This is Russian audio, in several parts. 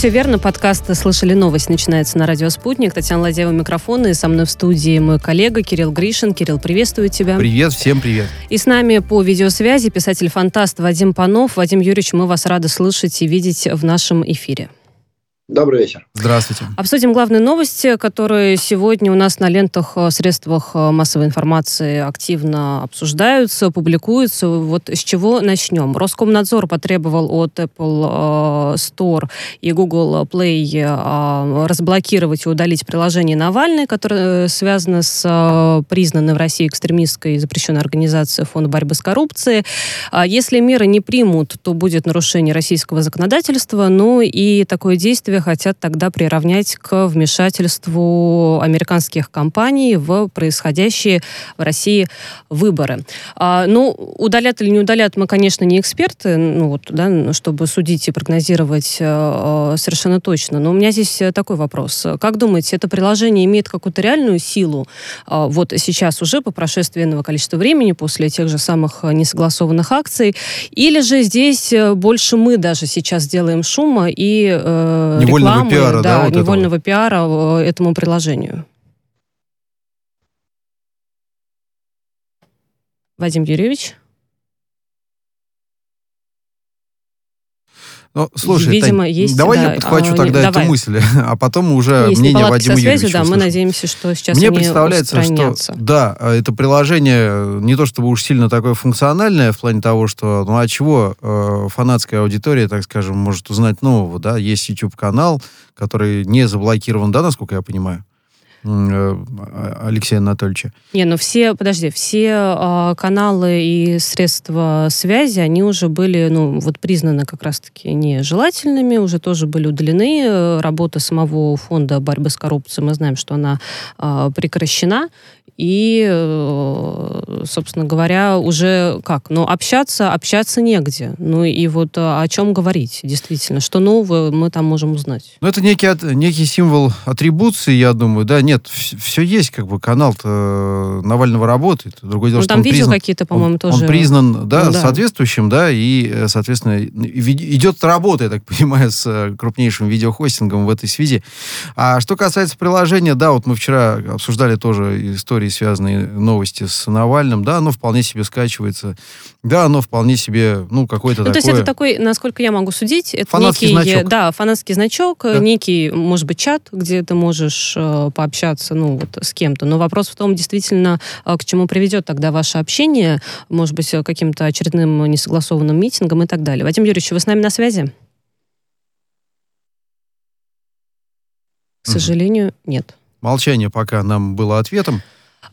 все верно. Подкаст «Слышали новость» начинается на радио «Спутник». Татьяна Ладеева, микрофон. И со мной в студии мой коллега Кирилл Гришин. Кирилл, приветствую тебя. Привет, всем привет. И с нами по видеосвязи писатель-фантаст Вадим Панов. Вадим Юрьевич, мы вас рады слышать и видеть в нашем эфире. Добрый вечер. Здравствуйте. Обсудим главные новости, которые сегодня у нас на лентах, э, средствах э, массовой информации активно обсуждаются, публикуются. Вот с чего начнем? Роскомнадзор потребовал от Apple э, Store и Google Play разблокировать и удалить приложение Навальный, которое связано с признанной в России экстремистской запрещенной организацией Фонда борьбы с коррупцией. А если меры не примут, то будет нарушение российского законодательства, ну и такое действие хотят тогда приравнять к вмешательству американских компаний в происходящие в России выборы. А, ну, удалят или не удалят, мы, конечно, не эксперты, ну, вот, да, чтобы судить и прогнозировать э, совершенно точно. Но у меня здесь такой вопрос. Как думаете, это приложение имеет какую-то реальную силу э, вот сейчас уже по прошествии иного количества времени, после тех же самых несогласованных акций, или же здесь больше мы даже сейчас делаем шума и э, невольного рекламы, пиара, да, да вот невольного этого. пиара э, этому приложению. Вадим Юрьевич? Ну, слушай, Видимо, Тань, есть, давай да, я подхвачу а, тогда давай. эту мысль, а потом уже Если мнение Вадима со связью, Юрьевича да, мы надеемся, что сейчас Мне представляется, что да, это приложение не то чтобы уж сильно такое функциональное в плане того, что ну а чего э, фанатская аудитория, так скажем, может узнать нового, да, есть YouTube-канал, который не заблокирован, да, насколько я понимаю? Э, Алексея Анатольевича. Не, ну все, подожди, все э, каналы и средства связи, они уже были, ну, вот признаны как раз-таки нежелательными, уже тоже были удалены. Работа самого фонда борьбы с коррупцией, мы знаем, что она э, прекращена. И, э, собственно говоря, уже как? Ну, общаться, общаться негде. Ну, и вот о чем говорить, действительно. Что нового мы там можем узнать? Ну, это некий, некий символ атрибуции, я думаю, да. Нет, все есть, как бы, канал-то Навального работает. Другое дело, ну, что там он видео признан, какие-то, по-моему, он, тоже. Он признан, да, ну, да, соответствующим, да, и, соответственно, идет работа, я так понимаю, с крупнейшим видеохостингом в этой связи. А что касается приложения, да, вот мы вчера обсуждали тоже истории связанные новости с Навальным, да, оно вполне себе скачивается, да, оно вполне себе, ну, какой-то ну, такой... То есть это такой, насколько я могу судить, это фанатский некий, значок. да, фанатский значок, да. некий, может быть, чат, где ты можешь э, пообщаться, ну, вот с кем-то. Но вопрос в том, действительно, э, к чему приведет тогда ваше общение, может быть, э, каким-то очередным несогласованным митингом и так далее. Вадим Юрьевич, вы с нами на связи? К сожалению, нет. Молчание пока нам было ответом.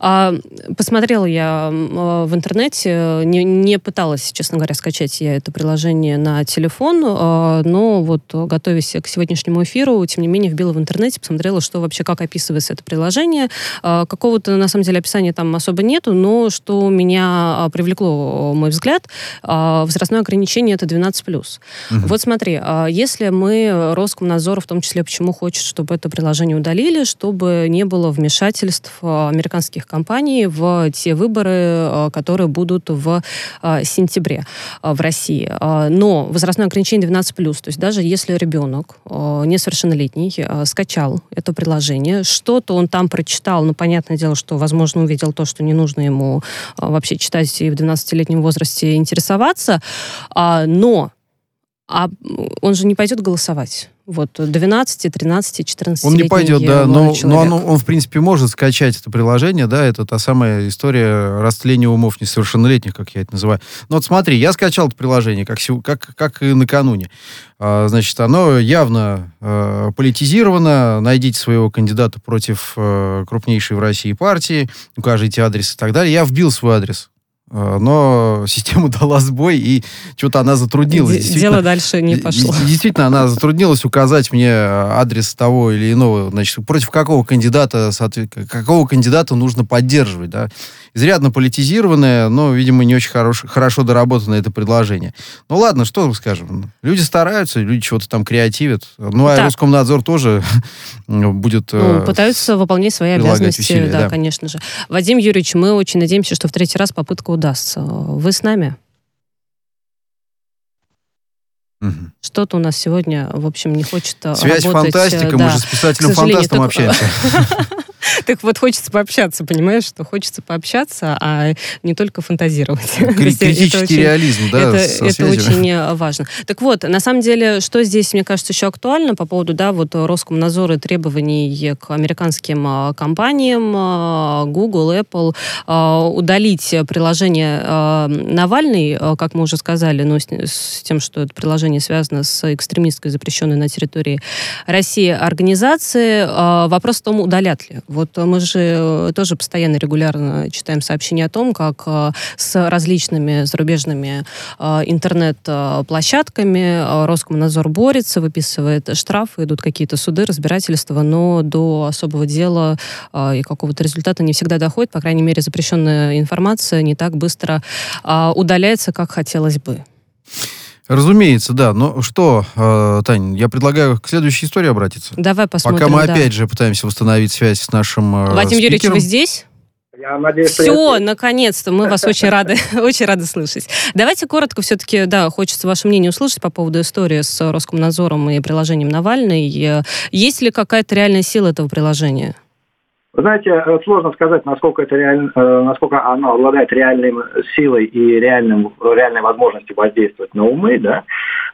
А, посмотрела я в интернете, не, не пыталась, честно говоря, скачать я это приложение на телефон, а, но вот готовясь к сегодняшнему эфиру, тем не менее, вбила в интернете, посмотрела, что вообще, как описывается это приложение. А, какого-то, на самом деле, описания там особо нету, но что меня привлекло, мой взгляд, возрастное ограничение это 12+. Угу. Вот смотри, если мы, Роскомнадзор в том числе, почему хочет, чтобы это приложение удалили, чтобы не было вмешательств американских компаний в те выборы, э, которые будут в э, сентябре э, в России. Но возрастное ограничение 12+, то есть даже если ребенок несовершеннолетний скачал это приложение, что-то он там прочитал, ну, понятное дело, что, возможно, увидел то, что не нужно ему вообще читать и в 12-летнем возрасте интересоваться, но а он же не пойдет голосовать вот 12, 13, 14 Он не пойдет, да, но, но он, он, в принципе, может скачать это приложение, да, это та самая история растления умов несовершеннолетних, как я это называю. Ну вот смотри, я скачал это приложение, как, как, как и накануне. А, значит, оно явно а, политизировано, найдите своего кандидата против а, крупнейшей в России партии, укажите адрес и так далее. Я вбил свой адрес но система дала сбой, и что-то она затруднилась. Дело дальше не пошло. Действительно, она затруднилась указать мне адрес того или иного, значит, против какого кандидата, какого кандидата нужно поддерживать, да. Изрядно политизированное, но, видимо, не очень хорош, хорошо доработанное это предложение. Ну ладно, что скажем. Люди стараются, люди чего-то там креативят. Ну, а так. Роскомнадзор тоже будет... Ну, пытаются выполнять свои обязанности, усилия, да, да, конечно же. Вадим Юрьевич, мы очень надеемся, что в третий раз попытка удастся. Вы с нами? Угу. Что-то у нас сегодня, в общем, не хочет Связь работать. фантастика, да. мы же с писателем-фантастом общаемся. Так вот, хочется пообщаться, понимаешь, что хочется пообщаться, а не только фантазировать. Критический реализм, да, Это очень э, важно. Так вот, на самом деле, что здесь, мне кажется, еще актуально по поводу, да, вот Роскомнадзора и требований к американским э, компаниям, э, Google, Apple, удалить приложение Навальный, как мы уже сказали, но с тем, что это приложение связано с экстремистской запрещенной на территории России организации. Вопрос в том, удалят ли. Вот мы же э, тоже постоянно, регулярно читаем сообщения о том, как э, с различными зарубежными э, интернет-площадками Роскомнадзор борется, выписывает штрафы, идут какие-то суды, разбирательства, но до особого дела и какого-то результата не всегда доходит. По крайней мере, запрещенная информация не так быстро удаляется, как хотелось бы. Разумеется, да. Но что, э, Тань, я предлагаю к следующей истории обратиться. Давай посмотрим. Пока мы да. опять же пытаемся восстановить связь с нашим э, Владимир Юрьевич, вы здесь? Я надеюсь, Все, я... наконец-то, мы вас очень рады, очень рады слышать. Давайте коротко все-таки, да, хочется ваше мнение услышать по поводу истории с Роскомнадзором и приложением Навальный. Есть ли какая-то реальная сила этого приложения? Вы знаете, э, сложно сказать, насколько это реально, э, насколько оно обладает реальной силой и реальным, реальной возможностью воздействовать на умы, да,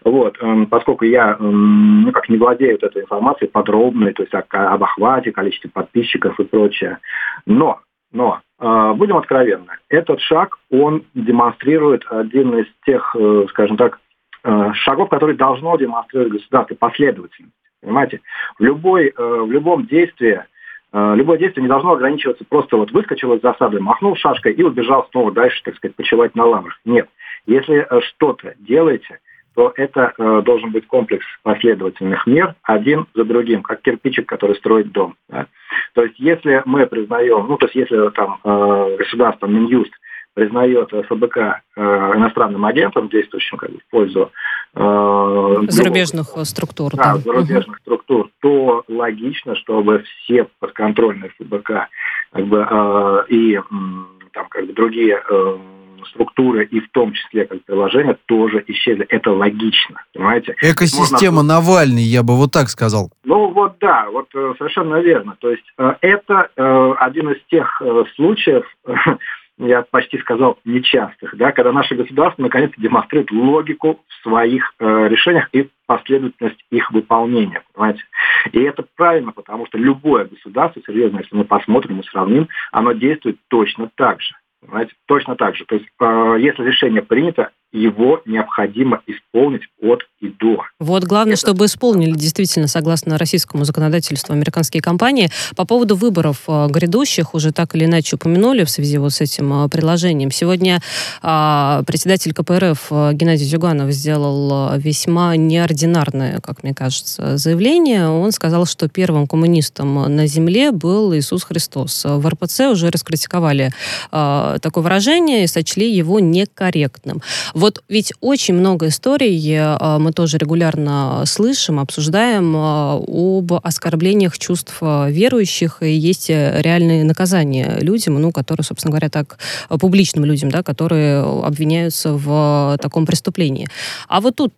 вот, эм, поскольку я, эм, ну, как не владею этой информацией подробной, то есть об охвате, количестве подписчиков и прочее. Но, но, э, будем откровенны, этот шаг, он демонстрирует один из тех, скажем так, шагов, которые должно демонстрировать государство, последовательность. Понимаете? В, любой, в любом действии любое действие не должно ограничиваться просто вот выскочил из засады, махнул шашкой и убежал снова дальше, так сказать, почивать на лаврах. Нет. Если э, что-то делаете, то это э, должен быть комплекс последовательных мер, один за другим, как кирпичик, который строит дом. Да? То есть если мы признаем, ну то есть если там э, государство, Минюст признает ФБК э, иностранным агентом, действующим как бы, в пользу э, зарубежных другого, структур, да, да. зарубежных угу. структур, то логично, чтобы все подконтрольные ФБК как бы, э, и там как бы другие э, структуры и в том числе как приложения тоже исчезли. Это логично, понимаете? Экосистема Можно... Навальный, я бы вот так сказал. Ну вот да, вот э, совершенно верно. То есть э, это э, один из тех случаев, я почти сказал, нечастых, да, когда наше государство наконец-то демонстрирует логику в своих э, решениях и последовательность их выполнения, понимаете. И это правильно, потому что любое государство, серьезно, если мы посмотрим и сравним, оно действует точно так же. Понимаете? Точно так же. То есть, э, если решение принято, его необходимо исполнить от и до. Вот главное, Это... чтобы исполнили действительно, согласно российскому законодательству, американские компании. По поводу выборов э, грядущих, уже так или иначе упомянули в связи вот с этим э, приложением. Сегодня э, председатель КПРФ э, Геннадий Зюганов сделал весьма неординарное, как мне кажется, заявление. Он сказал, что первым коммунистом на земле был Иисус Христос. В РПЦ уже раскритиковали э, такое выражение и сочли его некорректным. Вот ведь очень много историй э, мы тоже регулярно слышим, обсуждаем э, об оскорблениях чувств э, верующих, и есть реальные наказания людям, ну, которые, собственно говоря, так, публичным людям, да, которые обвиняются в таком преступлении. А вот тут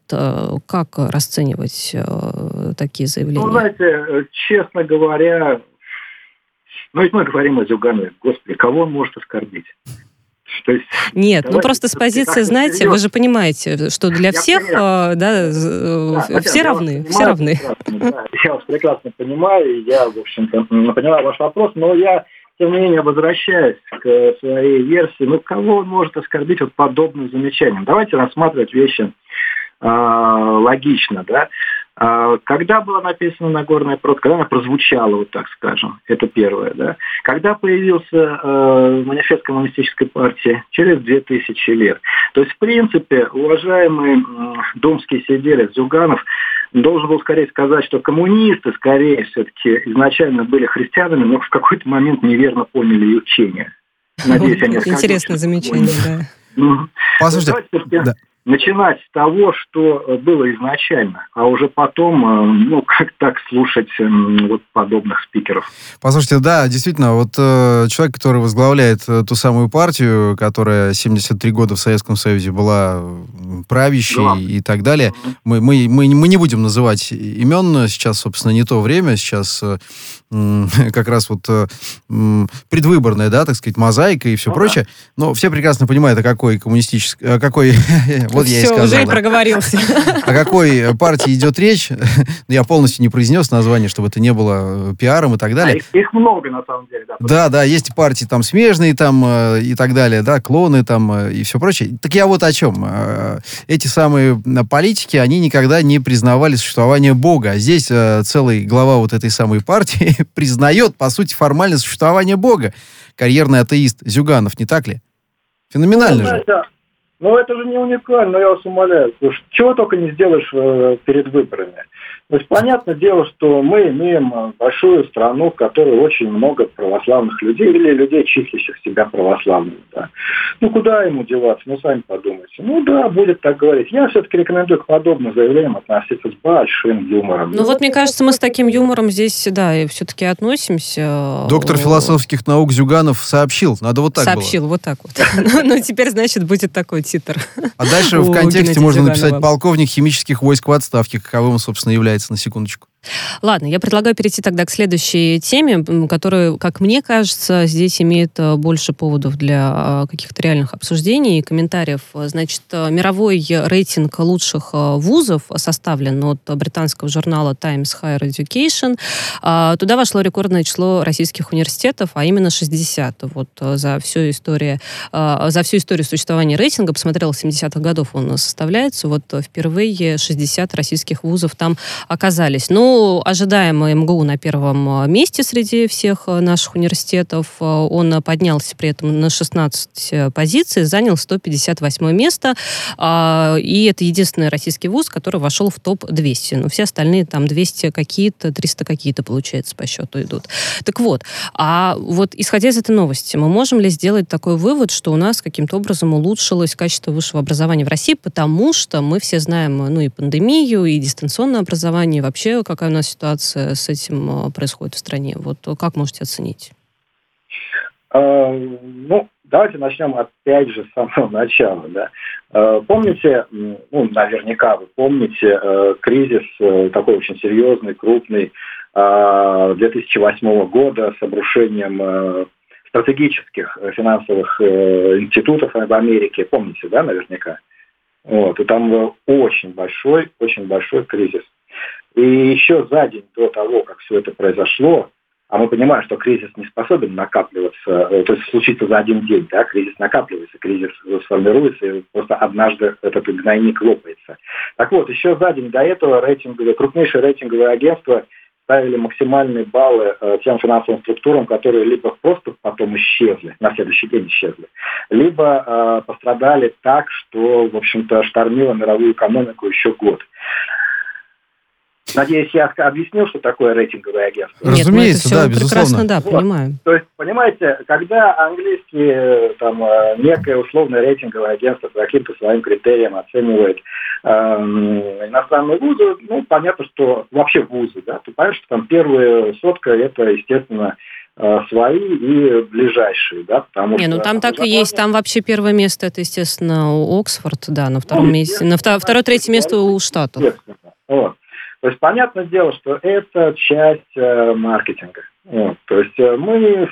как расценивать такие заявления? Ну, знаете, честно говоря, ну ведь мы говорим о Зюганове, господи, кого он может оскорбить? То есть, Нет, ну просто с позиции, знаете, вы же понимаете, что для я всех, э, да, да, все равны, все равны. Да, я вас прекрасно понимаю, я, в общем-то, поняла ваш вопрос, но я, тем не менее, возвращаюсь к своей версии. Ну, кого он может оскорбить вот подобным замечанием? Давайте рассматривать вещи э, логично, да. А, когда была написана Нагорная прот, когда она прозвучала, вот так скажем, это первое, да. Когда появился э, манифест коммунистической партии? Через 2000 лет. То есть, в принципе, уважаемый э, думский сиделец Зюганов должен был скорее сказать, что коммунисты, скорее все-таки, изначально были христианами, но в какой-то момент неверно поняли учение. Надеюсь, они Интересное замечание, да. Послушайте, да. Начинать с того, что э, было изначально, а уже потом, э, ну, как так слушать эм, вот подобных спикеров. Послушайте, да, действительно, вот э, человек, который возглавляет э, ту самую партию, которая 73 года в Советском Союзе была правящей да. и так далее, мы, мы, мы, мы не будем называть имен, сейчас, собственно, не то время, сейчас э, как раз вот э, предвыборная, да, так сказать, мозаика и все ну, прочее. Да. Но все прекрасно понимают, о какой коммунистической, о какой, вот я и сказал. уже и проговорился. О какой партии идет речь. Я полностью не произнес название, чтобы это не было э, пиаром и так далее. их, много, на самом деле, да. Да, да, есть партии там смежные там э, и так далее, да, клоны там и все прочее. Так я вот о чем. Эти самые политики, они никогда не признавали существование Бога. А здесь целый глава вот этой самой партии признает, по сути, формальное существование Бога. Карьерный атеист Зюганов, не так ли? Феноменально ну, же. Да. Ну, это же не уникально, я вас умоляю. Слушай, чего только не сделаешь э, перед выборами. То есть, понятное дело, что мы имеем э, большую страну, в которой очень много православных людей или людей, числящих себя православными. Да. Ну, куда ему деваться? Ну, сами подумайте. Ну, да, будет так говорить. Я все-таки рекомендую к подобным заявлениям относиться с большим юмором. Ну, вот, мне кажется, мы с таким юмором здесь, да, и все-таки относимся. Доктор философских наук Зюганов сообщил. Надо вот так Сообщил, было. вот так вот. Ну, теперь, значит, будет такой титр. А дальше в контексте можно написать полковник химических войск в отставке, каковым, собственно, является появляется на секундочку. Ладно, я предлагаю перейти тогда к следующей теме, которая, как мне кажется, здесь имеет э, больше поводов для э, каких-то реальных обсуждений и комментариев. Значит, э, мировой рейтинг лучших вузов составлен от британского журнала Times Higher Education. А, туда вошло рекордное число российских университетов, а именно 60. Вот за всю историю, за всю историю существования рейтинга, посмотрел, с 70-х годов он составляется, вот впервые 60 российских вузов там оказались. Ожидаемо МГУ на первом э, месте среди всех э, наших университетов. Э, он поднялся при этом на 16 позиций, занял 158 место. А, и это единственный российский вуз, который вошел в топ-200. Но все остальные там 200 какие-то, 300 какие-то, получается, по счету идут. Так вот, а вот исходя из этой новости, мы можем ли сделать такой вывод, что у нас каким-то образом улучшилось качество высшего образования в России, потому что мы все знаем, ну, и пандемию, и дистанционное образование, и вообще какая какая у нас ситуация с этим а, происходит в стране? Вот как можете оценить? А, ну, давайте начнем опять же с самого начала. Да. А, помните, ну, наверняка вы помните э, кризис э, такой очень серьезный, крупный 2008 года с обрушением э, стратегических финансовых институтов в Америке. Помните, да, наверняка? Вот, и там был очень большой, очень большой кризис. И еще за день до того, как все это произошло, а мы понимаем, что кризис не способен накапливаться, э, то есть случиться за один день, да, кризис накапливается, кризис сформируется, и просто однажды этот гнойник лопается. Так вот, еще за день до этого рейтинговые, крупнейшие рейтинговые агентства ставили максимальные баллы э, тем финансовым структурам, которые либо просто потом исчезли, на следующий день исчезли, либо э, пострадали так, что, в общем-то, штормило мировую экономику еще год. Надеюсь, я объяснил, что такое рейтинговое агентство. Нет, Разумеется, да, безусловно. да, вот. понимаем. То есть, понимаете, когда английские, там, э, некое условное рейтинговое агентство по каким-то своим критериям оценивает э, иностранные вузы, ну, понятно, что вообще вузы, да, ты понимаешь, что там первая сотка, это, естественно, э, свои и ближайшие, да, потому Не, ну там так и есть, там вообще первое место, это, естественно, у Оксфорд, да, на втором ну, месте, на втор- второе, третье место у Штатов. Вот. То есть, понятное дело, что это часть э, маркетинга. Вот. То есть э, мы,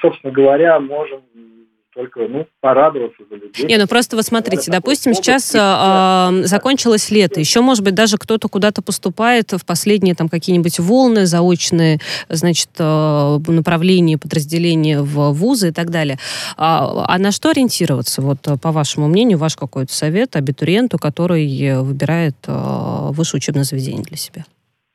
собственно говоря, можем только ну, порадоваться за людей. Не, ну просто вот смотрите, допустим, сейчас э, закончилось лето, еще, может быть, даже кто-то куда-то поступает в последние там какие-нибудь волны заочные, значит, э, направления, подразделения в вузы и так далее. А, а на что ориентироваться, вот по вашему мнению, ваш какой-то совет абитуриенту, который выбирает э, высшее учебное заведение для себя?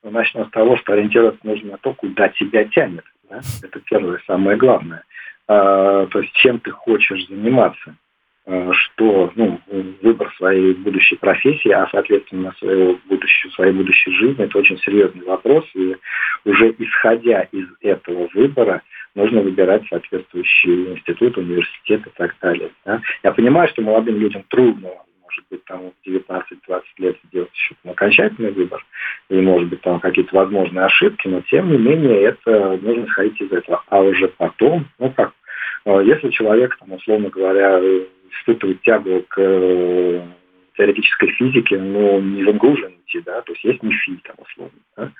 Начнем с того, что ориентироваться нужно на то, куда тебя тянет. Да? Это первое, самое главное. А, то есть чем ты хочешь заниматься. э, что ну, выбор своей будущей профессии, а соответственно своего будущего, своей будущей жизни, это очень серьезный вопрос. И уже исходя из этого выбора, нужно выбирать соответствующий институт, университет и так далее. Да? Я понимаю, что молодым людям трудно может быть, там в 19-20 лет сделать еще окончательный выбор, и, может быть, там какие-то возможные ошибки, но, тем не менее, это нужно исходить из этого. А уже потом, ну как, э, если человек, там, условно говоря, испытывает тягу к э, теоретической физике, но не в МГУ же идти, да, то есть есть НИФИ, там, условно, да,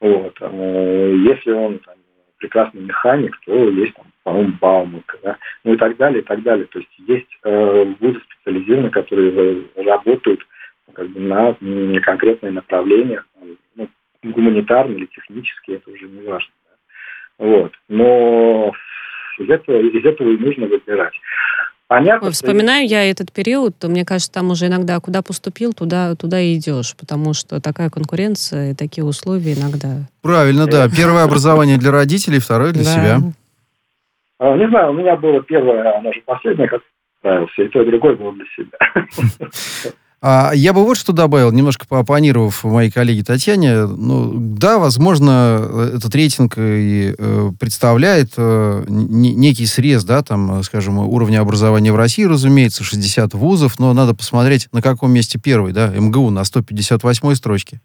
вот, э, если он там, прекрасный механик, то есть там, по-моему, Бауманка, да, ну и так далее, и так далее. То есть есть э, вузы специализированные, которые работают как бы на, на конкретное направление, ну, гуманитарные или технические, это уже не важно. Да. Вот. Но из этого, из этого и нужно выбирать. Понятно, Вспоминаю что... я этот период, то мне кажется, там уже иногда куда поступил, туда, туда и идешь, потому что такая конкуренция и такие условия иногда. Правильно, да. Первое образование для родителей, второе для себя. А, не знаю, у меня было первое, оно же последнее, как нравился, и то, и другое было для себя. А я бы вот что добавил, немножко поопонировав моей коллеге Татьяне. Ну, да, возможно, этот рейтинг и э, представляет э, некий срез, да, там, скажем, уровня образования в России, разумеется, 60 вузов, но надо посмотреть, на каком месте первый, да, МГУ на 158 строчке,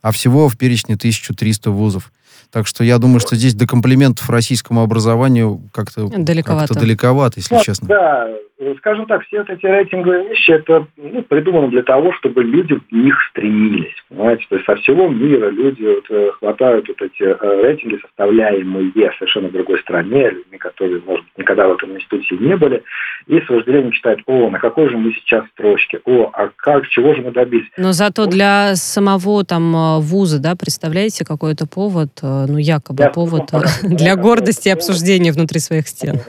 а всего в перечне 1300 вузов. Так что я думаю, что здесь до комплиментов российскому образованию как-то далековато, как далековато если ну, честно. Да, скажем так, все вот эти рейтинговые вещи, это ну, придумано для того, чтобы люди в них стремились. Понимаете? То есть со всего мира люди вот, э, хватают вот эти э, рейтинги, составляемые совершенно в другой стране, людьми, которые, может быть, никогда в этом институте не были, и с вожделением читают, о, на какой же мы сейчас строчке, о, а как, чего же мы добились. Но зато для самого там э, вуза, да, представляете, какой-то повод ну, якобы Я повод для гордости и обсуждения внутри своих стен.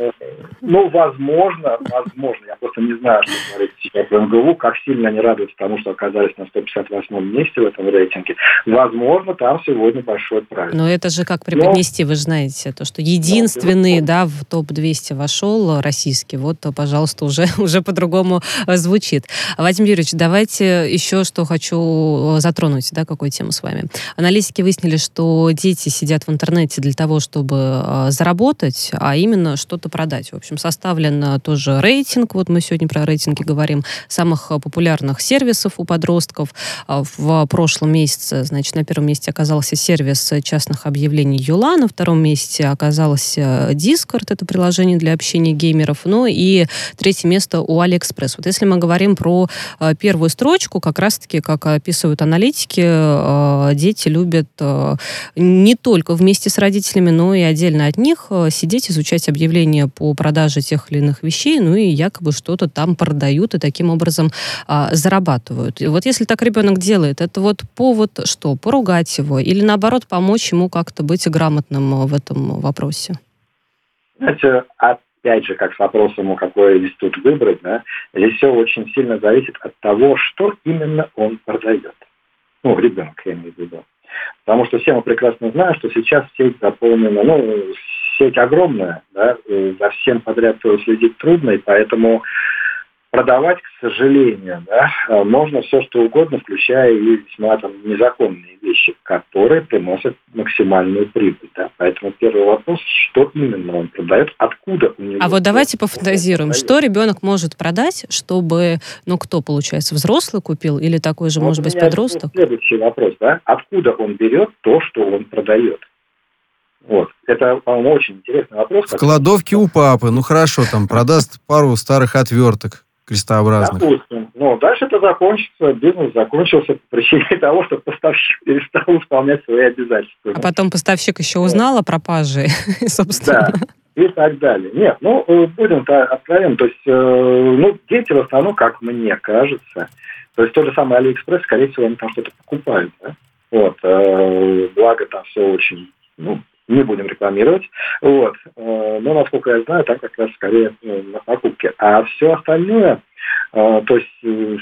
Ну, возможно, возможно. Я просто не знаю, что говорить сейчас в МГУ, как сильно они радуются тому, что оказались на 158-м месте в этом рейтинге. Возможно, там сегодня большой праздник. Но это же как преподнести, Но... вы же знаете, то, что единственный, да, в топ-200 вошел российский, вот, пожалуйста, уже, уже по-другому звучит. Вадим Юрьевич, давайте еще что хочу затронуть, да, какую тему с вами. Аналитики выяснили, что дети сидят в интернете для того, чтобы а, заработать, а именно что-то продать. В общем, составлен а, тоже рейтинг, вот мы сегодня про рейтинги говорим, самых а, популярных сервисов у подростков. В прошлом месяце, значит, на первом месте оказался сервис частных объявлений Юла, на втором месте оказался Discord, это приложение для общения геймеров, ну и третье место у AliExpress. Вот если мы говорим про первую строчку, как раз-таки, как описывают аналитики, дети любят не только вместе с родителями, но и отдельно от них э, сидеть, изучать объявления по продаже тех или иных вещей, ну и якобы что-то там продают и таким образом а, зарабатывают. И вот если так ребенок делает, это вот повод что? Поругать его или наоборот помочь ему как-то быть грамотным э, в этом вопросе? Знаете, опять же, как с вопросом, какой институт выбрать, да, здесь все очень сильно зависит от того, что именно он продает. Ну, ребенок, я имею в виду. Потому что все мы прекрасно знаем, что сейчас сеть заполнена, ну, сеть огромная, да, за всем подряд следить трудно, и поэтому продавать, к сожалению, да, э, можно все что угодно, включая и весьма там, незаконные вещи, которые приносят максимальную прибыль. Да. Поэтому первый вопрос, что именно он продает, откуда у него... А вот давайте пофантазируем, что ребенок может продать, чтобы, ну, кто, получается, взрослый купил или такой же, вот может быть, подросток? Следующий вопрос, да, откуда он берет то, что он продает? Вот. Это, по-моему, очень интересный вопрос. В кладовке у папы. Ну хорошо, там продаст пару старых отверток крестообразных. Допустим. Но дальше это закончится, бизнес закончился по причине того, что поставщик перестал выполнять свои обязательства. А потом поставщик еще узнал о пропаже, собственно. Да и так далее. Нет, ну, э, будем откровенны, то есть, э, ну, дети в основном, как мне кажется, то есть тот же самый Алиэкспресс, скорее всего, они там что-то покупают, да? Вот, э, благо там все очень, ну, не будем рекламировать. Вот. Э, но, насколько я знаю, там как раз скорее ну, на покупке. А все остальное, э, то есть, э,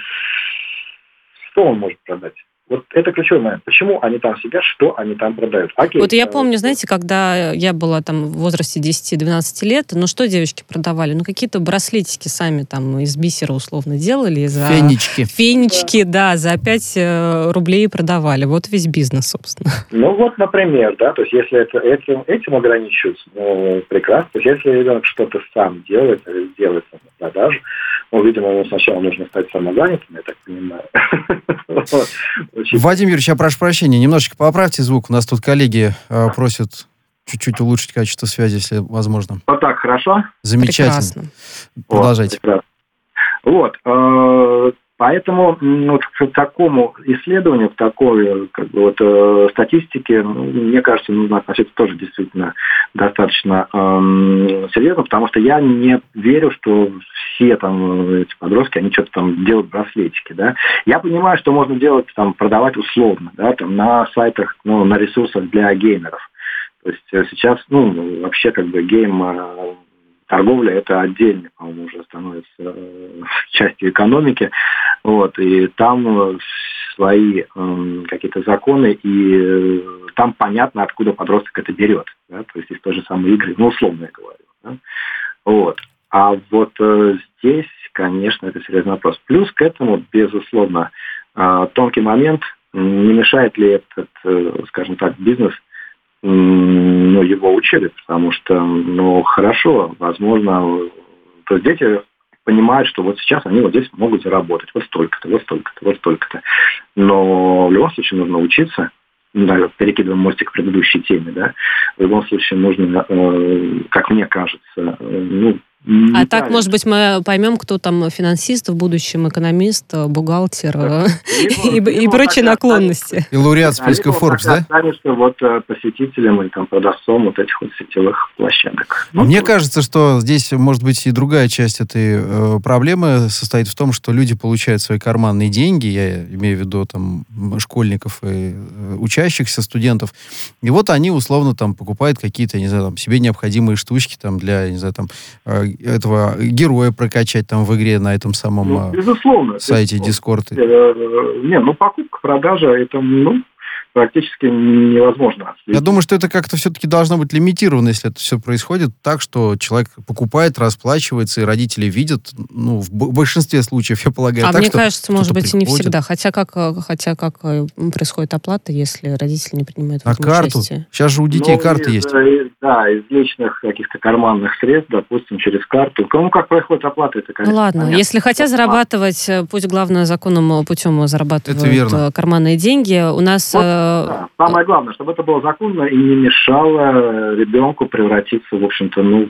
что он может продать? Вот это ключевой момент. Почему они там сидят, что они там продают? Окей. Вот я э, помню, знаете, когда я была там в возрасте 10-12 лет, ну что девочки продавали? Ну какие-то браслетики сами там из бисера условно делали. За... Фенечки. Фенечки, да. да, за 5 э, рублей продавали. Вот весь бизнес, собственно. Ну вот, например, да, то есть если это, этим, этим ограничиваться, ну, прекрасно. То есть если ребенок что-то сам делает, или делает на продажу, ну, видимо, ему сначала нужно стать самозанятым, я так понимаю. Вадим Юрьевич, я прошу прощения, немножечко поправьте звук. У нас тут коллеги э, просят чуть-чуть улучшить качество связи, если возможно. Вот так, хорошо? Замечательно. Продолжайте. Вот. Э, Поэтому вот к такому исследованию, к такой как бы, вот, э, статистике, мне кажется, нужно относиться тоже действительно достаточно э, серьезно, потому что я не верю, что все там эти подростки, они что-то там делают браслетики. Да? Я понимаю, что можно делать, там, продавать условно, да, там, на сайтах, ну, на ресурсах для геймеров. То есть э, сейчас, ну, вообще как бы гейм э, торговля это отдельно, по-моему, уже становится э, частью экономики. Вот, и там свои э, какие-то законы, и э, там понятно, откуда подросток это берет. Да? То есть из той же самой игры, ну, условно я говорю. Да? Вот. А вот э, здесь, конечно, это серьезный вопрос. Плюс к этому, безусловно, э, тонкий момент, не мешает ли этот, э, скажем так, бизнес ну, его учили, потому что, ну, хорошо, возможно, то есть дети понимают, что вот сейчас они вот здесь могут заработать. Вот столько-то, вот столько-то, вот столько-то. Но в любом случае нужно учиться, да, перекидываем мостик к предыдущей теме, да, в любом случае нужно, э, как мне кажется, э, ну, а так, может быть, мы поймем, кто там финансист в будущем, экономист, бухгалтер э, и, и прочие наклонности. И лауреат списка Forbes, да? Останешься вот э, посетителем или там продавцом вот этих вот сетевых площадок. Ну, Мне кажется, что здесь, может быть, и другая часть этой э, проблемы состоит в том, что люди получают свои карманные деньги, я имею в виду там школьников и э, учащихся, студентов, и вот они условно там покупают какие-то, не знаю, там, себе необходимые штучки там для, не знаю, там, э, этого героя прокачать там в игре на этом самом ну, безусловно, сайте безусловно. Discord? Э, не, ну покупка, продажа, это, ну, практически невозможно. Я думаю, что это как-то все-таки должно быть лимитировано, если это все происходит так, что человек покупает, расплачивается, и родители видят, ну, в большинстве случаев, я полагаю. А так, мне кажется, может быть, приходит. не всегда. Хотя как, хотя как э, происходит оплата, если родители не принимают в этом На карту? Участие? Сейчас же у детей ну, карты из, есть. Из, да, из личных каких-то карманных средств, допустим, через карту. Кому как происходит оплата, это, конечно, Ну ладно, понятно. если хотят зарабатывать, э, пусть главное законным путем зарабатывают это верно. карманные деньги. У нас... Вот да. Самое главное, чтобы это было законно и не мешало ребенку превратиться, в общем-то, ну,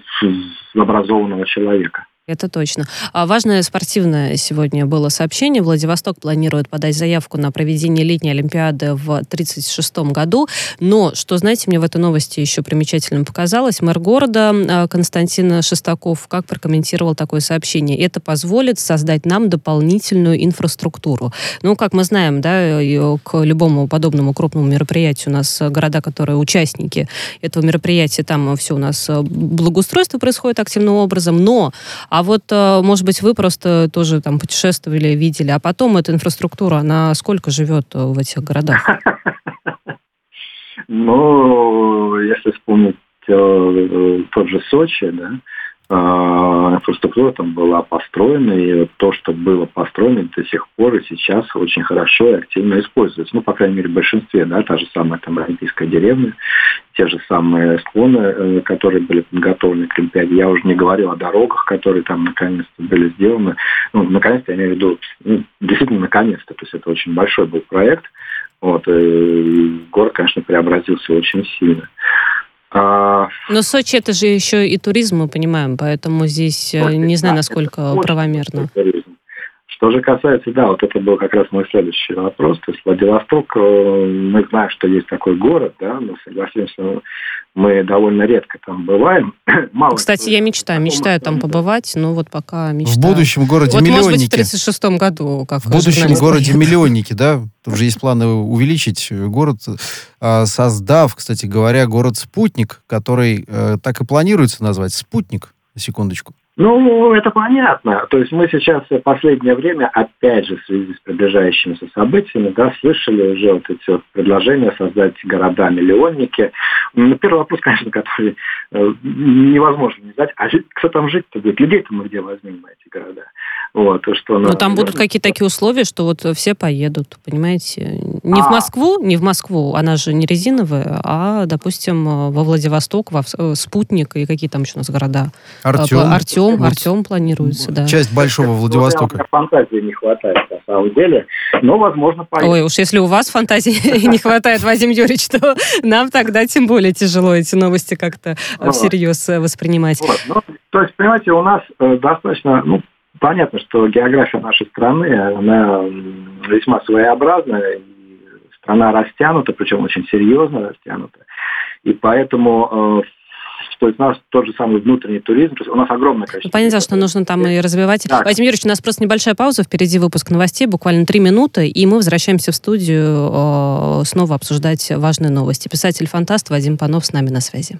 в образованного человека. Это точно. А важное спортивное сегодня было сообщение. Владивосток планирует подать заявку на проведение летней Олимпиады в 1936 году. Но, что, знаете, мне в этой новости еще примечательным показалось, мэр города а, Константин Шестаков как прокомментировал такое сообщение. Это позволит создать нам дополнительную инфраструктуру. Ну, как мы знаем, да, к любому подобному крупному мероприятию у нас города, которые участники этого мероприятия, там все у нас благоустройство происходит активным образом, но а вот, э, может быть, вы просто тоже там путешествовали, видели, а потом эта инфраструктура, она сколько живет э, в этих городах? Ну, если вспомнить э, тот же Сочи, да, инфраструктура там была построена, и то, что было построено до сих пор и сейчас очень хорошо и активно используется. Ну, по крайней мере, в большинстве, да, та же самая там Олимпийская деревня, те же самые склоны, э, которые были подготовлены к Олимпиаде. Я уже не говорил о дорогах, которые там наконец-то были сделаны. Ну, наконец-то, я имею в виду, ну, действительно, наконец-то. То есть это очень большой был проект. Вот, и город, конечно, преобразился очень сильно. А... Но Сочи это же еще и туризм, мы понимаем, поэтому здесь э, не знаю, насколько правомерно. Что же касается, да, вот это был как раз мой следующий вопрос. То есть Владивосток, э, мы знаем, что есть такой город, да, но согласимся, мы довольно редко там бываем. Мало Кстати, я мечтаю, мечтаю там побывать, но вот пока мечтаю. В будущем городе вот, миллионники. может быть, в 36 году. Как в будущем городе миллионники, да? Уже есть планы увеличить город, а, создав, кстати говоря, город-спутник, который э, так и планируется назвать, спутник, секундочку. Ну, это понятно. То есть мы сейчас в последнее время, опять же, в связи с приближающимися событиями, да, слышали уже вот эти вот предложения создать города-миллионники. Ну, первый вопрос, конечно, который э, невозможно не задать, а кто там жить-то будет? Людей-то мы где возьмем эти города? Вот, что Но там будут какие-то такие условия, что вот все поедут, понимаете? Не а. в Москву, не в Москву, она же не резиновая, а, допустим, во Владивосток, во э, Спутник и какие там еще у нас города? Артем. Артем, вот. Артем планируется, да. Часть большого Владивостока. Фантазии не хватает, на самом деле, но, возможно, поедет. Ой, уж если у вас фантазии не хватает, Вадим Юрьевич, то нам тогда тем более тяжело эти новости как-то всерьез э, воспринимать. Ну, то есть, понимаете, у нас э, достаточно, ну, понятно, что география нашей страны, она весьма своеобразная, страна растянута, причем очень серьезно растянута. И поэтому э, то есть у нас тот же самый внутренний туризм, то есть у нас огромное количество. Понятно, что нужно там и развивать. Так. Вадим Юрьевич, у нас просто небольшая пауза, впереди выпуск новостей, буквально три минуты, и мы возвращаемся в студию э, снова обсуждать важные новости. Писатель-фантаст Вадим Панов с нами на связи.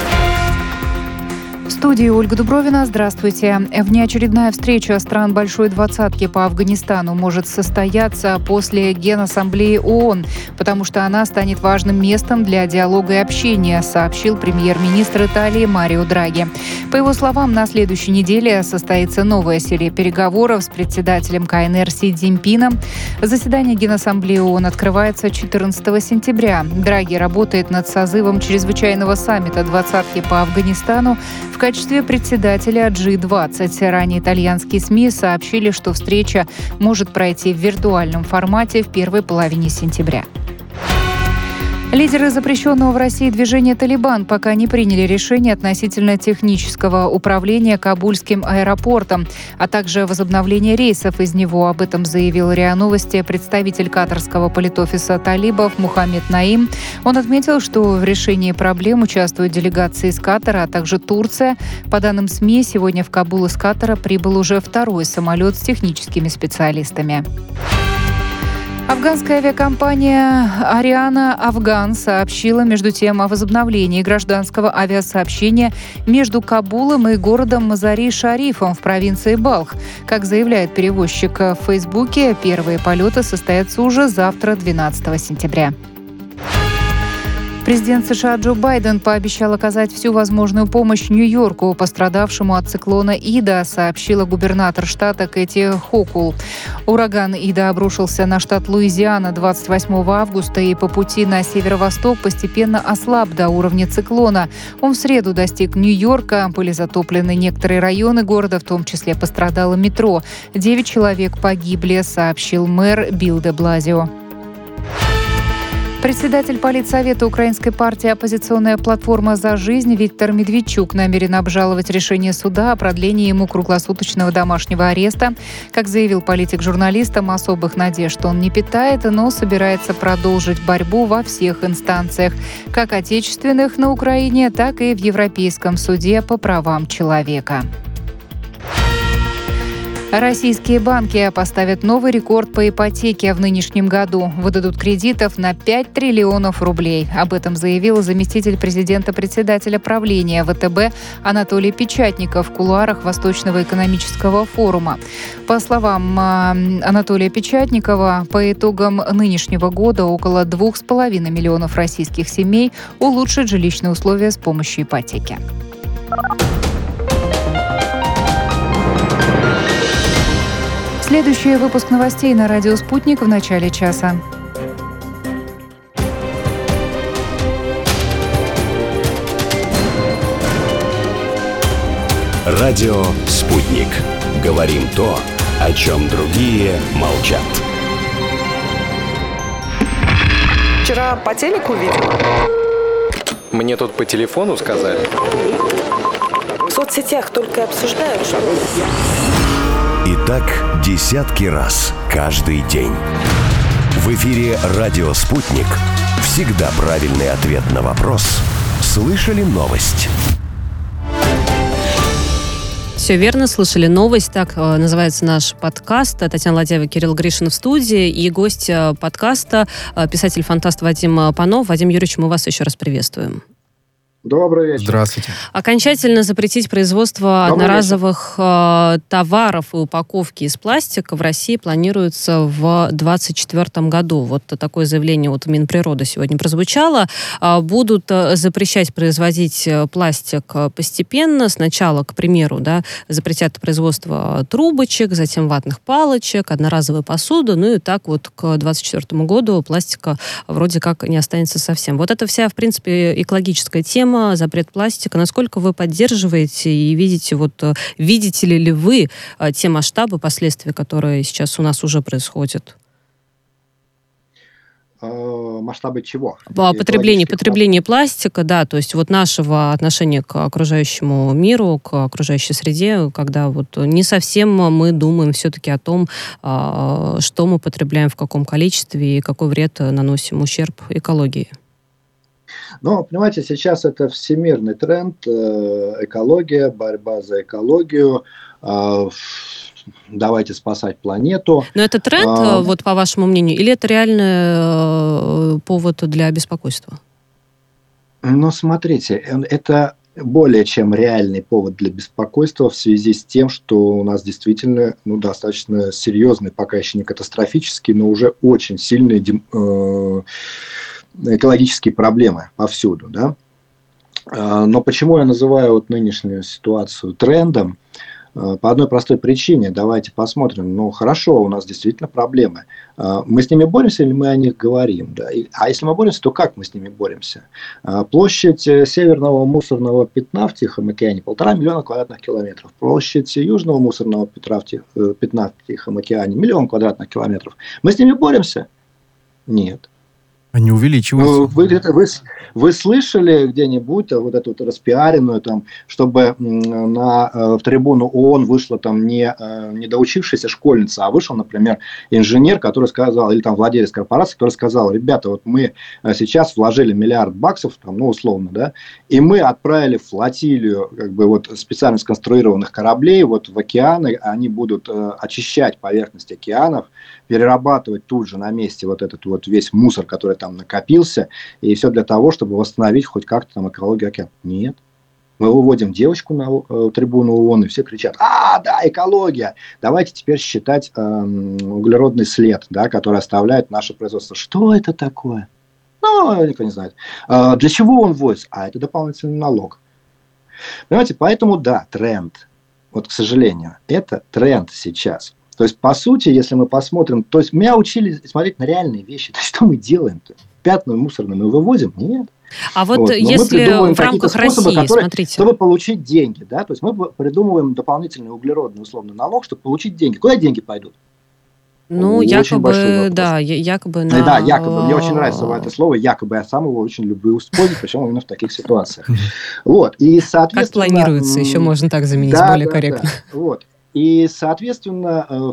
студии Ольга Дубровина. Здравствуйте. Внеочередная встреча стран Большой Двадцатки по Афганистану может состояться после Генассамблеи ООН, потому что она станет важным местом для диалога и общения, сообщил премьер-министр Италии Марио Драги. По его словам, на следующей неделе состоится новая серия переговоров с председателем КНР Си Цзиньпином. Заседание Генассамблеи ООН открывается 14 сентября. Драги работает над созывом чрезвычайного саммита двадцатки по Афганистану в качестве качестве председателя G20. Ранее итальянские СМИ сообщили, что встреча может пройти в виртуальном формате в первой половине сентября. Лидеры запрещенного в России движения «Талибан» пока не приняли решение относительно технического управления Кабульским аэропортом, а также возобновления рейсов из него. Об этом заявил РИА Новости представитель катарского политофиса талибов Мухаммед Наим. Он отметил, что в решении проблем участвуют делегации из Катара, а также Турция. По данным СМИ, сегодня в Кабул из Катара прибыл уже второй самолет с техническими специалистами. Афганская авиакомпания «Ариана Афган» сообщила между тем о возобновлении гражданского авиасообщения между Кабулом и городом Мазари-Шарифом в провинции Балх. Как заявляет перевозчик в Фейсбуке, первые полеты состоятся уже завтра, 12 сентября. Президент США Джо Байден пообещал оказать всю возможную помощь Нью-Йорку, пострадавшему от циклона Ида, сообщила губернатор штата Кэти Хокул. Ураган Ида обрушился на штат Луизиана 28 августа и по пути на северо-восток постепенно ослаб до уровня циклона. Он в среду достиг Нью-Йорка, были затоплены некоторые районы города, в том числе пострадало метро. Девять человек погибли, сообщил мэр Билл де Блазио. Председатель политсовета Украинской партии «Оппозиционная платформа за жизнь» Виктор Медведчук намерен обжаловать решение суда о продлении ему круглосуточного домашнего ареста. Как заявил политик журналистам, особых надежд он не питает, но собирается продолжить борьбу во всех инстанциях, как отечественных на Украине, так и в Европейском суде по правам человека. Российские банки поставят новый рекорд по ипотеке в нынешнем году. Выдадут кредитов на 5 триллионов рублей. Об этом заявил заместитель президента председателя правления ВТБ Анатолий Печатников в кулуарах Восточного экономического форума. По словам а, Анатолия Печатникова, по итогам нынешнего года около 2,5 миллионов российских семей улучшат жилищные условия с помощью ипотеки. Следующий выпуск новостей на радио «Спутник» в начале часа. Радио «Спутник». Говорим то, о чем другие молчат. Вчера по телеку видела. Мне тут по телефону сказали. В соцсетях только обсуждают, что... И так десятки раз каждый день. В эфире «Радио Спутник». Всегда правильный ответ на вопрос. Слышали новость? Все верно, слышали новость. Так э, называется наш подкаст. Татьяна Ладяева, Кирилл Гришин в студии. И гость э, подкаста, э, писатель-фантаст Вадим Панов. Вадим Юрьевич, мы вас еще раз приветствуем. Добрый вечер. Здравствуйте. Окончательно запретить производство Добрый одноразовых вечер. товаров и упаковки из пластика в России планируется в 2024 году. Вот такое заявление от Минприроды сегодня прозвучало. А, будут э, запрещать производить э, пластик постепенно. Сначала, к примеру, да, запретят производство трубочек, затем ватных палочек, одноразовой посуды. Ну и так вот к 2024 году пластика вроде как не останется совсем. Вот это вся, в принципе, экологическая тема тема запрет пластика. Насколько вы поддерживаете и видите, вот э, видите ли, ли вы э, те масштабы последствий, которые сейчас у нас уже происходят? Э, масштабы чего? Потребление, потребление пластика, да, то есть вот нашего отношения к окружающему миру, к окружающей среде, когда вот не совсем мы думаем все-таки о том, что мы потребляем, в каком количестве и какой вред наносим ущерб экологии. Но, понимаете, сейчас это всемирный тренд, э, экология, борьба за экологию, э, давайте спасать планету. Но это тренд, а, вот по вашему мнению, или это реальный повод для беспокойства? Ну, смотрите, это более чем реальный повод для беспокойства в связи с тем, что у нас действительно ну, достаточно серьезный, пока еще не катастрофический, но уже очень сильный э, экологические проблемы повсюду, да. А, но почему я называю вот нынешнюю ситуацию трендом? А, по одной простой причине. Давайте посмотрим. Ну, хорошо, у нас действительно проблемы. А, мы с ними боремся или мы о них говорим? Да? А если мы боремся, то как мы с ними боремся? Площадь э, северного мусорного пятна в Тихом океане – полтора миллиона квадратных километров. Площадь южного мусорного пятна в Тихом океане – миллион квадратных километров. Мы с ними боремся? Нет. Они увеличиваются. Ну, вы, вы, вы слышали где-нибудь вот эту вот распиаренную, там, чтобы на, э, в трибуну ООН вышла там не, э, не доучившаяся школьница, а вышел, например, инженер, который сказал, или там владелец корпорации, который сказал, ребята, вот мы э, сейчас вложили миллиард баксов, там, ну, условно, да, и мы отправили флотилию как бы вот специально сконструированных кораблей вот в океаны, они будут очищать поверхность океанов, перерабатывать тут же на месте вот этот вот весь мусор, который там накопился, и все для того, чтобы восстановить хоть как-то там экологию океана. Нет. Мы выводим девочку на э, трибуну ООН, и все кричат, а, да, экология, давайте теперь считать э, углеродный след, да, который оставляет наше производство. Что это такое? Ну, никто не знает. Э, для чего он вводится? А, это дополнительный налог. Понимаете, поэтому, да, тренд. Вот, к сожалению, это тренд сейчас. То есть, по сути, если мы посмотрим, то есть меня учили смотреть на реальные вещи. То есть, что мы делаем-то? Пятна мусорные мы вывозим? Нет. А вот, вот. если в рамках способы, России, которые, смотрите. Чтобы получить деньги, да, то есть мы придумываем дополнительный углеродный условный налог, чтобы получить деньги. Куда деньги пойдут? Ну, очень якобы, да, якобы на... Да, якобы. Мне очень нравится это слово якобы. Я сам его очень люблю использовать, причем именно в таких ситуациях. Вот. И, соответственно... Как планируется, еще можно так заменить, да, более да, корректно. Да. Вот. И, соответственно, э,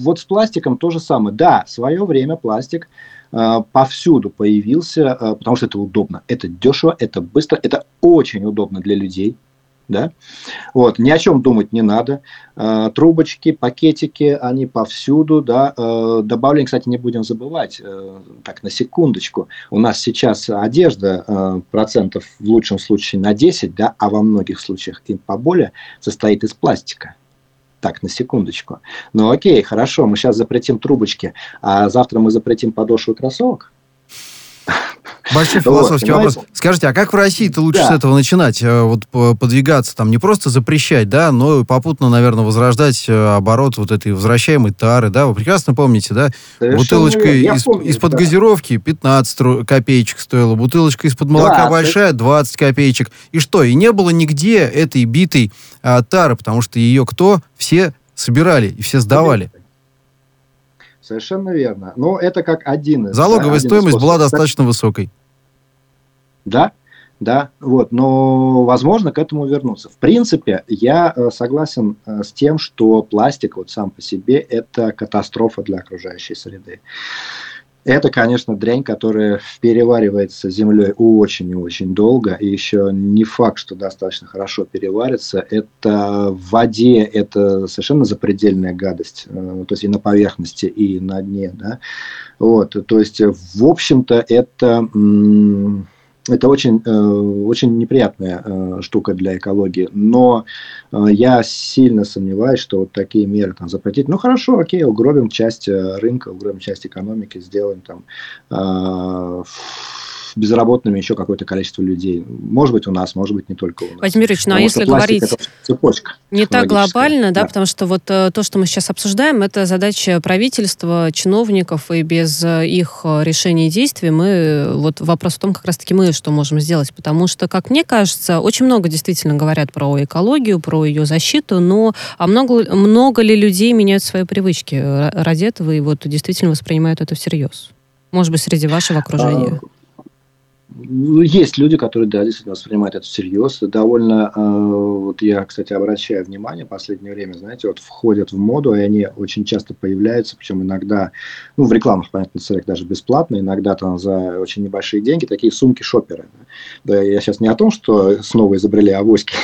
вот с пластиком то же самое. Да, в свое время пластик э, повсюду появился, э, потому что это удобно. Это дешево, это быстро, это очень удобно для людей. Да? Вот, ни о чем думать не надо. Трубочки, пакетики, они повсюду. Да? Добавление, кстати, не будем забывать. Так, на секундочку. У нас сейчас одежда процентов в лучшем случае на 10, да, а во многих случаях и поболее, состоит из пластика. Так, на секундочку. Ну окей, хорошо, мы сейчас запретим трубочки, а завтра мы запретим подошвы кроссовок. Большой философский вот, вопрос. Скажите, а как в России-то лучше да. с этого начинать? Э, вот подвигаться, там не просто запрещать, да, но попутно, наверное, возрождать э, оборот вот этой возвращаемой тары, да? Вы прекрасно помните, да? Совершенно Бутылочка из, из-под да. газировки 15 копеечек стоила, бутылочка из-под молока да, большая 20 копеечек. И что? И не было нигде этой битой а, тары, потому что ее кто? Все собирали и все сдавали. Совершенно верно. Но это как один из... Залоговая да, стоимость была достаточно высокой. Да, да, вот, но возможно к этому вернуться. В принципе, я э, согласен э, с тем, что пластик вот сам по себе это катастрофа для окружающей среды. Это, конечно, дрянь, которая переваривается землей очень и очень долго, и еще не факт, что достаточно хорошо переварится. Это в воде, это совершенно запредельная гадость, э, то есть и на поверхности, и на дне, да. Вот, то есть, в общем-то, это это очень, э, очень неприятная э, штука для экологии. Но э, я сильно сомневаюсь, что вот такие меры там запретить. Ну хорошо, окей, угробим часть рынка, угробим часть экономики, сделаем там безработными еще какое-то количество людей. Может быть, у нас, может быть, не только у нас. Владимир Ильич, ну а если говорить цепочка не так глобально, да, да, потому что вот э, то, что мы сейчас обсуждаем, это задача правительства, чиновников, и без э, их э, решений и действий мы, вот вопрос в том, как раз-таки мы что можем сделать, потому что, как мне кажется, очень много действительно говорят про экологию, про ее защиту, но а много, много ли людей меняют свои привычки ради этого и вот действительно воспринимают это всерьез? Может быть, среди вашего окружения? А, есть люди, которые, да, действительно воспринимают это всерьез. Довольно, э, вот я, кстати, обращаю внимание в последнее время, знаете, вот входят в моду, и они очень часто появляются, причем иногда, ну, в рекламах, понятно, целях даже бесплатно, иногда там за очень небольшие деньги, такие сумки-шоперы. Да, я сейчас не о том, что снова изобрели авоськи,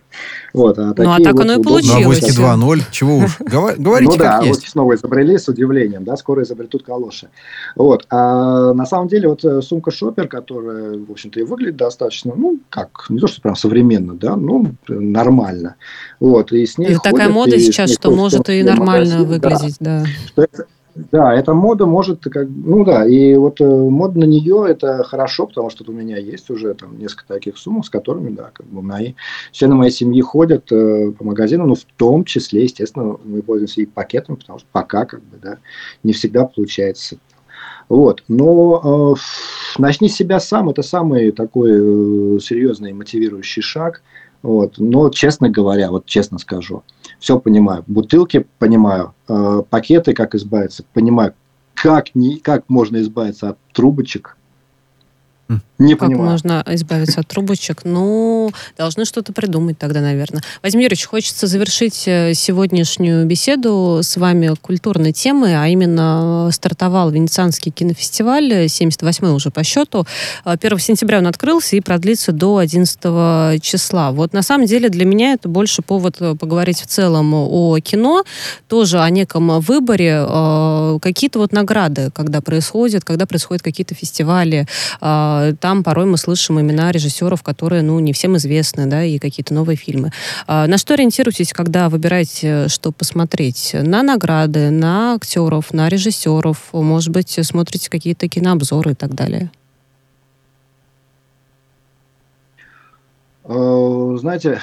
Вот, а ну, а так вот оно и получилось. На 2.0, чего уж, говорите ну, да, есть. вот снова изобрели с удивлением, да, скоро изобретут калоши. Вот, а на самом деле вот э, сумка Шопер, которая, в общем-то, и выглядит достаточно, ну, как, не то, что прям современно, да, ну, нормально. Вот, и с ней и такая мода сейчас, что может и нормально выглядеть, да. да. Что это, да, эта мода может, как, ну да, и вот э, мода на нее это хорошо, потому что у меня есть уже там несколько таких сумок, с которыми, да, как бы мои члены моей семьи ходят э, по магазину, но в том числе, естественно, мы пользуемся и пакетами, потому что пока, как бы, да, не всегда получается. Вот, но э, начни себя сам, это самый такой э, серьезный мотивирующий шаг. Вот, но, честно говоря, вот честно скажу, все понимаю. Бутылки понимаю, э, пакеты, как избавиться, понимаю. Как, не, как можно избавиться от трубочек, не как понимаю. можно избавиться от трубочек? Ну, должны что-то придумать тогда, наверное. Владимир Юрьевич, хочется завершить э, сегодняшнюю беседу с вами культурной темой, а именно стартовал Венецианский кинофестиваль, 78-й уже по счету. 1 э, сентября он открылся и продлится до 11 числа. Вот на самом деле для меня это больше повод э, поговорить в целом о кино, тоже о неком выборе, какие-то вот награды, когда происходят, когда происходят какие-то фестивали, там порой мы слышим имена режиссеров, которые, ну, не всем известны, да, и какие-то новые фильмы. А, на что ориентируетесь, когда выбираете, что посмотреть? На награды, на актеров, на режиссеров, может быть, смотрите какие-то кинообзоры и так далее? Э, знаете,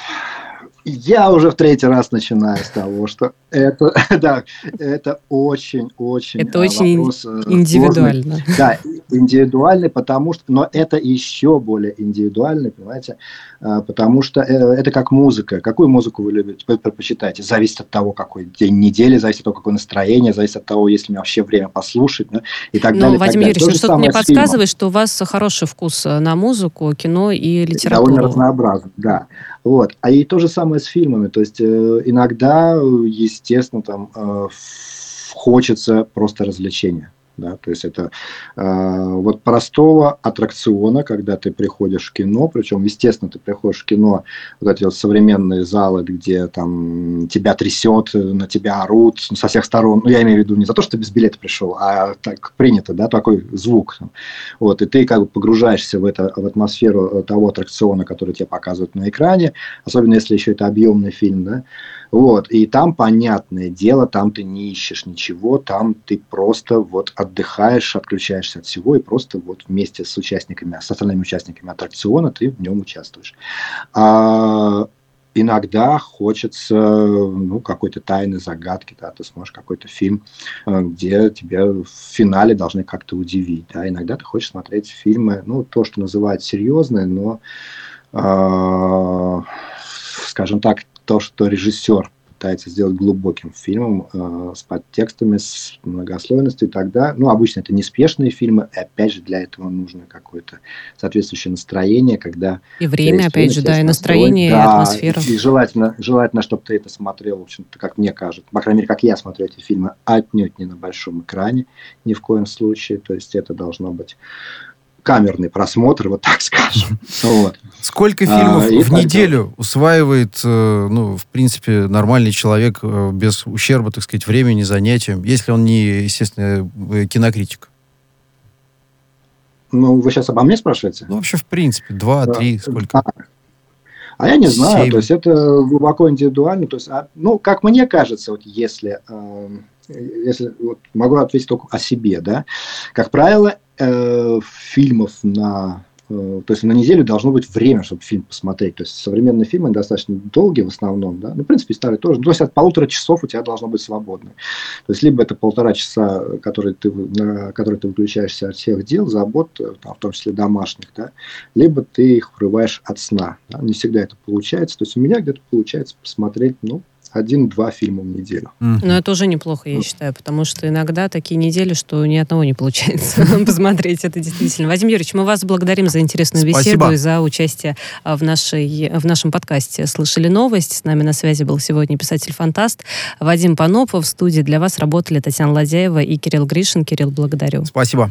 я уже в третий раз начинаю с того, что это, да, это очень-очень Это очень вопрос, э, индивидуально. Сложный. Да, индивидуальный, потому что, но это еще более индивидуальный, понимаете, э, потому что э, это как музыка. Какую музыку вы любите, вы предпочитаете? Зависит от того, какой день недели, зависит от того, какое настроение, зависит от того, есть ли у меня вообще время послушать, ну, и так ну, далее. Вадим Юрьевич, ну, что-то мне подсказывает, что у вас хороший вкус на музыку, кино и литературу. Довольно разнообразно, да. Вот. А и то же самое с фильмами. То есть э, иногда, естественно, там э, хочется просто развлечения. Да? То есть это э, вот простого аттракциона, когда ты приходишь в кино, причем, естественно, ты приходишь в кино, вот эти вот современные залы, где там тебя трясет, на тебя орут со всех сторон. Ну, я имею в виду не за то, что ты без билета пришел, а так принято, да, такой звук. Вот, и ты как бы погружаешься в, это, в атмосферу того аттракциона, который тебе показывают на экране, особенно если еще это объемный фильм, да, вот, и там, понятное дело, там ты не ищешь ничего, там ты просто вот отдыхаешь, отключаешься от всего и просто вот вместе с участниками, с остальными участниками аттракциона ты в нем участвуешь. А, иногда хочется ну, какой-то тайны, загадки, да, ты сможешь какой-то фильм, э, где тебя в финале должны как-то удивить. Да. Иногда ты хочешь смотреть фильмы, ну, то, что называют серьезные, но, э, скажем так, то, что режиссер пытается сделать глубоким фильмом э, с подтекстами, с многослойностью, тогда, ну, обычно это неспешные фильмы, и опять же для этого нужно какое-то соответствующее настроение, когда... И время, опять же, да, и настроение, да, и атмосфера. И желательно, желательно, чтобы ты это смотрел, в общем-то, как мне кажется, по крайней мере, как я смотрю эти фильмы, отнюдь не на большом экране, ни в коем случае, то есть это должно быть камерный просмотр, вот так скажем. Вот. Сколько фильмов а, в неделю усваивает, э, ну, в принципе, нормальный человек э, без ущерба, так сказать, времени, занятиям, если он не, естественно, э, кинокритик? Ну, вы сейчас обо мне спрашиваете? Ну, вообще, в принципе, два, три, сколько? А, а я не знаю, 7. то есть это глубоко индивидуально. То есть, а, ну, как мне кажется, вот если, э, если вот, могу ответить только о себе, да, как правило, э, фильмов на э, то есть на неделю должно быть время, чтобы фильм посмотреть. То есть современные фильмы достаточно долгие в основном, да, ну, в принципе, старые тоже. То есть от полутора часов у тебя должно быть свободно. То есть либо это полтора часа, которые ты, на которые ты выключаешься от всех дел, забот, там, в том числе домашних, да, либо ты их врываешь от сна. Да. Не всегда это получается. То есть у меня где-то получается посмотреть, ну, один-два фильма в неделю. Mm. Но это уже неплохо, я считаю, потому что иногда такие недели, что ни одного не получается посмотреть. Это действительно. Вадим Юрьевич, мы вас благодарим за интересную беседу и за участие а, в, нашей, в нашем подкасте «Слышали новость». С нами на связи был сегодня писатель-фантаст Вадим Панопов. В студии для вас работали Татьяна Ладяева и Кирилл Гришин. Кирилл, благодарю. Спасибо.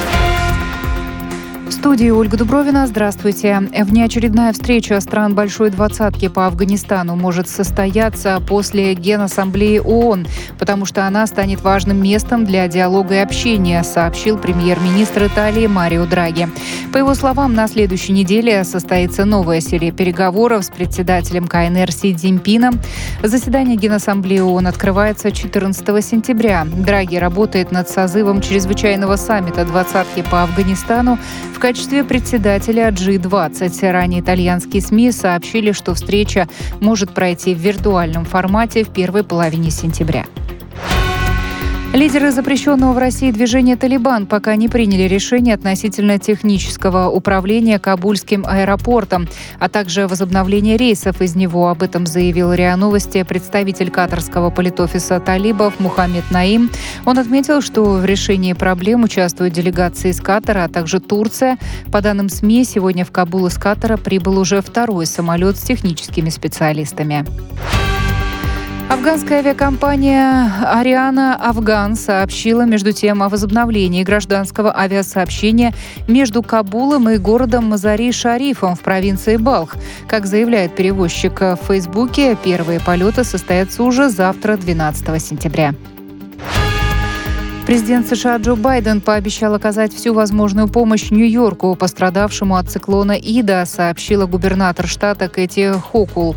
студии Ольга Дубровина. Здравствуйте. Внеочередная встреча стран Большой Двадцатки по Афганистану может состояться после Генассамблеи ООН, потому что она станет важным местом для диалога и общения, сообщил премьер-министр Италии Марио Драги. По его словам, на следующей неделе состоится новая серия переговоров с председателем КНР Си Цзиньпином. Заседание Генассамблеи ООН открывается 14 сентября. Драги работает над созывом чрезвычайного саммита двадцатки по Афганистану в качестве председателя G20. Ранее итальянские СМИ сообщили, что встреча может пройти в виртуальном формате в первой половине сентября. Лидеры запрещенного в России движения «Талибан» пока не приняли решение относительно технического управления Кабульским аэропортом, а также возобновления рейсов из него. Об этом заявил РИА Новости представитель катарского политофиса «Талибов» Мухаммед Наим. Он отметил, что в решении проблем участвуют делегации из Катара, а также Турция. По данным СМИ, сегодня в Кабул из Катара прибыл уже второй самолет с техническими специалистами. Афганская авиакомпания «Ариана Афган» сообщила между тем о возобновлении гражданского авиасообщения между Кабулом и городом Мазари-Шарифом в провинции Балх. Как заявляет перевозчик в Фейсбуке, первые полеты состоятся уже завтра, 12 сентября. Президент США Джо Байден пообещал оказать всю возможную помощь Нью-Йорку, пострадавшему от циклона Ида, сообщила губернатор штата Кэти Хокул.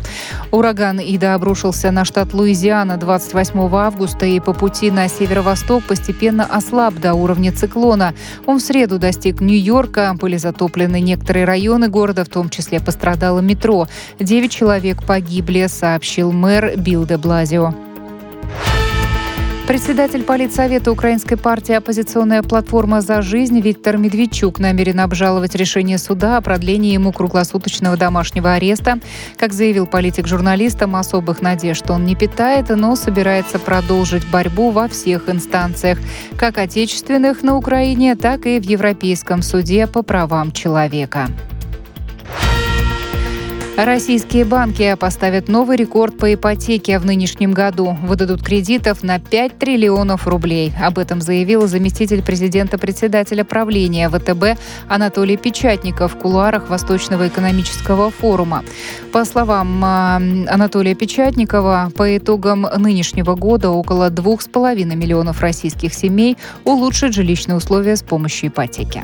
Ураган Ида обрушился на штат Луизиана 28 августа и по пути на северо-восток постепенно ослаб до уровня циклона. Он в среду достиг Нью-Йорка, были затоплены некоторые районы города, в том числе пострадало метро. Девять человек погибли, сообщил мэр Билл де Блазио. Председатель политсовета Украинской партии «Оппозиционная платформа за жизнь» Виктор Медведчук намерен обжаловать решение суда о продлении ему круглосуточного домашнего ареста. Как заявил политик журналистам, особых надежд он не питает, но собирается продолжить борьбу во всех инстанциях, как отечественных на Украине, так и в Европейском суде по правам человека. Российские банки поставят новый рекорд по ипотеке в нынешнем году. Выдадут кредитов на 5 триллионов рублей. Об этом заявил заместитель президента председателя правления ВТБ Анатолий Печатников в кулуарах Восточного экономического форума. По словам а, Анатолия Печатникова, по итогам нынешнего года около 2,5 миллионов российских семей улучшат жилищные условия с помощью ипотеки.